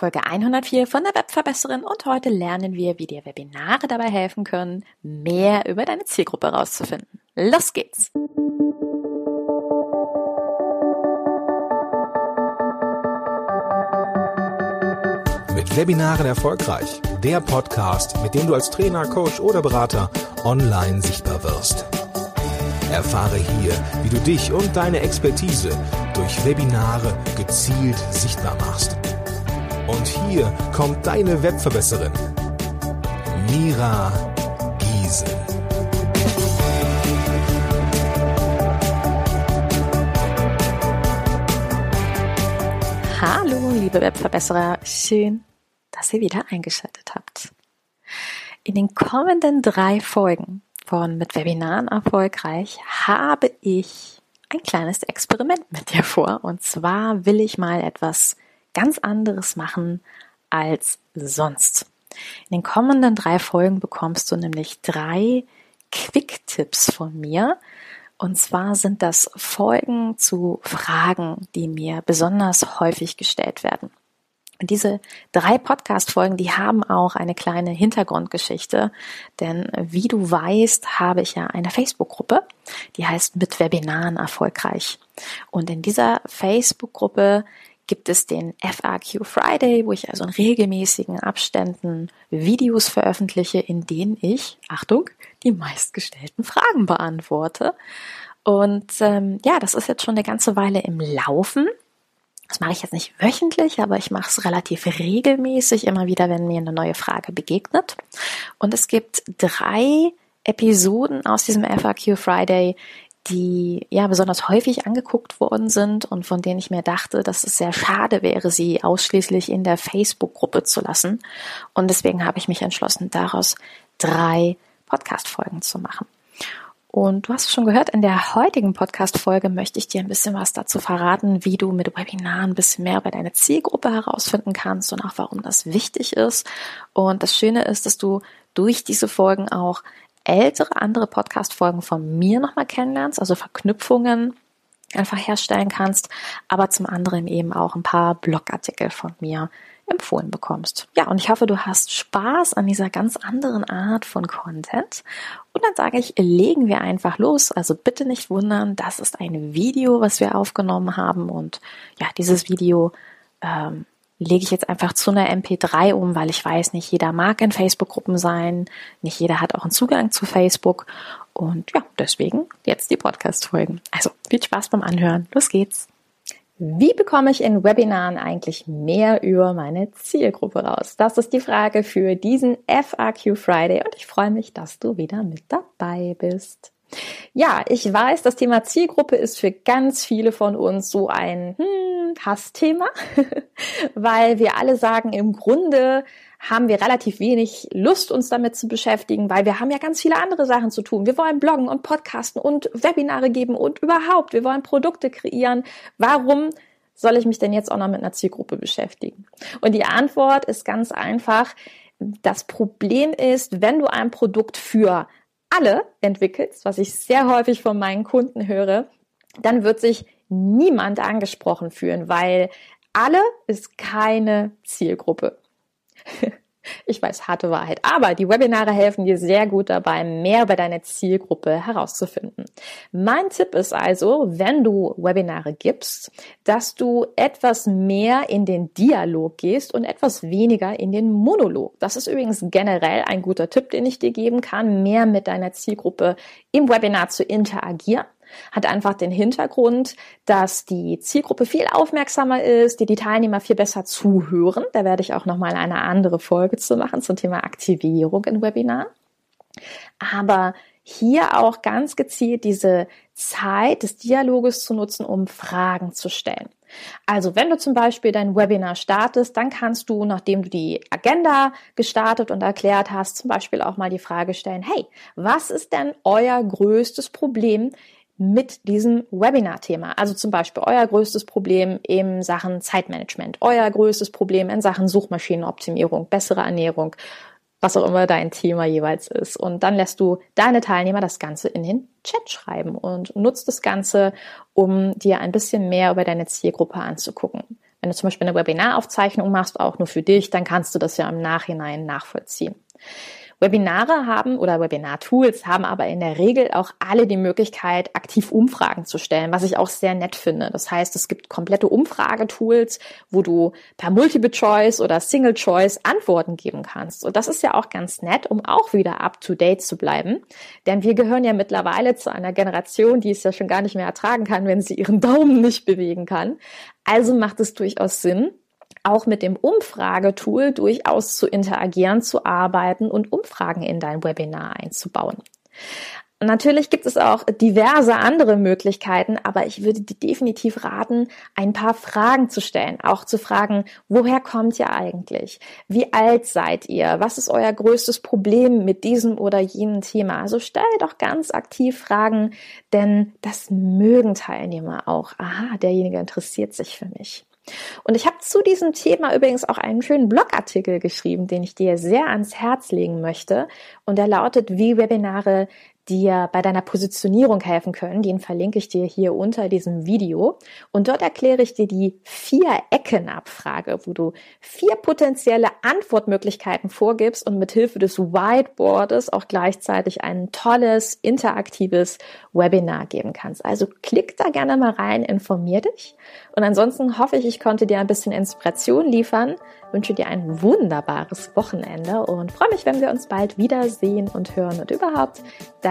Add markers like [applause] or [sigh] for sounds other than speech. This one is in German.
Folge 104 von der Webverbesserin und heute lernen wir, wie dir Webinare dabei helfen können, mehr über deine Zielgruppe herauszufinden. Los geht's! Mit Webinaren erfolgreich. Der Podcast, mit dem du als Trainer, Coach oder Berater online sichtbar wirst. Erfahre hier, wie du dich und deine Expertise durch Webinare gezielt sichtbar machst. Und hier kommt deine Webverbesserin, Mira Giesen. Hallo, liebe Webverbesserer, schön, dass ihr wieder eingeschaltet habt. In den kommenden drei Folgen von Mit Webinaren erfolgreich habe ich ein kleines Experiment mit dir vor. Und zwar will ich mal etwas ganz anderes machen als sonst. In den kommenden drei Folgen bekommst du nämlich drei Quick-Tipps von mir. Und zwar sind das Folgen zu Fragen, die mir besonders häufig gestellt werden. Und diese drei Podcast-Folgen, die haben auch eine kleine Hintergrundgeschichte. Denn wie du weißt, habe ich ja eine Facebook-Gruppe, die heißt mit Webinaren erfolgreich. Und in dieser Facebook-Gruppe gibt es den FAQ Friday, wo ich also in regelmäßigen Abständen Videos veröffentliche, in denen ich, Achtung, die meistgestellten Fragen beantworte. Und ähm, ja, das ist jetzt schon eine ganze Weile im Laufen. Das mache ich jetzt nicht wöchentlich, aber ich mache es relativ regelmäßig, immer wieder, wenn mir eine neue Frage begegnet. Und es gibt drei Episoden aus diesem FAQ Friday, die ja besonders häufig angeguckt worden sind und von denen ich mir dachte, dass es sehr schade wäre, sie ausschließlich in der Facebook-Gruppe zu lassen. Und deswegen habe ich mich entschlossen, daraus drei Podcast-Folgen zu machen. Und du hast schon gehört, in der heutigen Podcast-Folge möchte ich dir ein bisschen was dazu verraten, wie du mit Webinaren ein bisschen mehr über deine Zielgruppe herausfinden kannst und auch warum das wichtig ist. Und das Schöne ist, dass du durch diese Folgen auch ältere andere Podcast-Folgen von mir nochmal kennenlernst, also Verknüpfungen einfach herstellen kannst, aber zum anderen eben auch ein paar Blogartikel von mir empfohlen bekommst. Ja, und ich hoffe, du hast Spaß an dieser ganz anderen Art von Content. Und dann sage ich, legen wir einfach los. Also bitte nicht wundern, das ist ein Video, was wir aufgenommen haben. Und ja, dieses Video ähm, lege ich jetzt einfach zu einer MP3 um, weil ich weiß, nicht jeder mag in Facebook-Gruppen sein, nicht jeder hat auch einen Zugang zu Facebook. Und ja, deswegen jetzt die Podcast-Folgen. Also viel Spaß beim Anhören. Los geht's. Wie bekomme ich in Webinaren eigentlich mehr über meine Zielgruppe raus? Das ist die Frage für diesen FAQ Friday und ich freue mich, dass du wieder mit dabei bist. Ja, ich weiß, das Thema Zielgruppe ist für ganz viele von uns so ein hm, Hassthema, [laughs] weil wir alle sagen, im Grunde haben wir relativ wenig Lust, uns damit zu beschäftigen, weil wir haben ja ganz viele andere Sachen zu tun. Wir wollen bloggen und podcasten und Webinare geben und überhaupt, wir wollen Produkte kreieren. Warum soll ich mich denn jetzt auch noch mit einer Zielgruppe beschäftigen? Und die Antwort ist ganz einfach. Das Problem ist, wenn du ein Produkt für alle entwickelst, was ich sehr häufig von meinen Kunden höre, dann wird sich niemand angesprochen fühlen, weil alle ist keine Zielgruppe. [laughs] Ich weiß, harte Wahrheit. Aber die Webinare helfen dir sehr gut dabei, mehr über deine Zielgruppe herauszufinden. Mein Tipp ist also, wenn du Webinare gibst, dass du etwas mehr in den Dialog gehst und etwas weniger in den Monolog. Das ist übrigens generell ein guter Tipp, den ich dir geben kann, mehr mit deiner Zielgruppe im Webinar zu interagieren hat einfach den Hintergrund, dass die Zielgruppe viel aufmerksamer ist, die die Teilnehmer viel besser zuhören. Da werde ich auch nochmal eine andere Folge zu machen zum Thema Aktivierung in Webinar. Aber hier auch ganz gezielt diese Zeit des Dialoges zu nutzen, um Fragen zu stellen. Also wenn du zum Beispiel dein Webinar startest, dann kannst du, nachdem du die Agenda gestartet und erklärt hast, zum Beispiel auch mal die Frage stellen, hey, was ist denn euer größtes Problem mit diesem Webinar-Thema. Also zum Beispiel euer größtes Problem in Sachen Zeitmanagement, euer größtes Problem in Sachen Suchmaschinenoptimierung, bessere Ernährung, was auch immer dein Thema jeweils ist. Und dann lässt du deine Teilnehmer das Ganze in den Chat schreiben und nutzt das Ganze, um dir ein bisschen mehr über deine Zielgruppe anzugucken. Wenn du zum Beispiel eine Webinaraufzeichnung machst, auch nur für dich, dann kannst du das ja im Nachhinein nachvollziehen. Webinare haben oder Webinar-Tools haben aber in der Regel auch alle die Möglichkeit, aktiv Umfragen zu stellen, was ich auch sehr nett finde. Das heißt, es gibt komplette Umfragetools, wo du per Multiple Choice oder Single Choice Antworten geben kannst. Und das ist ja auch ganz nett, um auch wieder up to date zu bleiben. Denn wir gehören ja mittlerweile zu einer Generation, die es ja schon gar nicht mehr ertragen kann, wenn sie ihren Daumen nicht bewegen kann. Also macht es durchaus Sinn, auch mit dem Umfragetool durchaus zu interagieren, zu arbeiten und Umfragen in dein Webinar einzubauen. Natürlich gibt es auch diverse andere Möglichkeiten, aber ich würde dir definitiv raten, ein paar Fragen zu stellen. Auch zu fragen, woher kommt ihr eigentlich? Wie alt seid ihr? Was ist euer größtes Problem mit diesem oder jenem Thema? Also stell doch ganz aktiv Fragen, denn das mögen Teilnehmer auch. Aha, derjenige interessiert sich für mich. Und ich habe zu diesem Thema übrigens auch einen schönen Blogartikel geschrieben, den ich dir sehr ans Herz legen möchte. Und der lautet, wie Webinare dir bei deiner Positionierung helfen können. Den verlinke ich dir hier unter diesem Video. Und dort erkläre ich dir die Vier-Ecken-Abfrage, wo du vier potenzielle Antwortmöglichkeiten vorgibst und mit Hilfe des Whiteboards auch gleichzeitig ein tolles, interaktives Webinar geben kannst. Also klick da gerne mal rein, informier dich. Und ansonsten hoffe ich, ich konnte dir ein bisschen Inspiration liefern, wünsche dir ein wunderbares Wochenende und freue mich, wenn wir uns bald wiedersehen und hören und überhaupt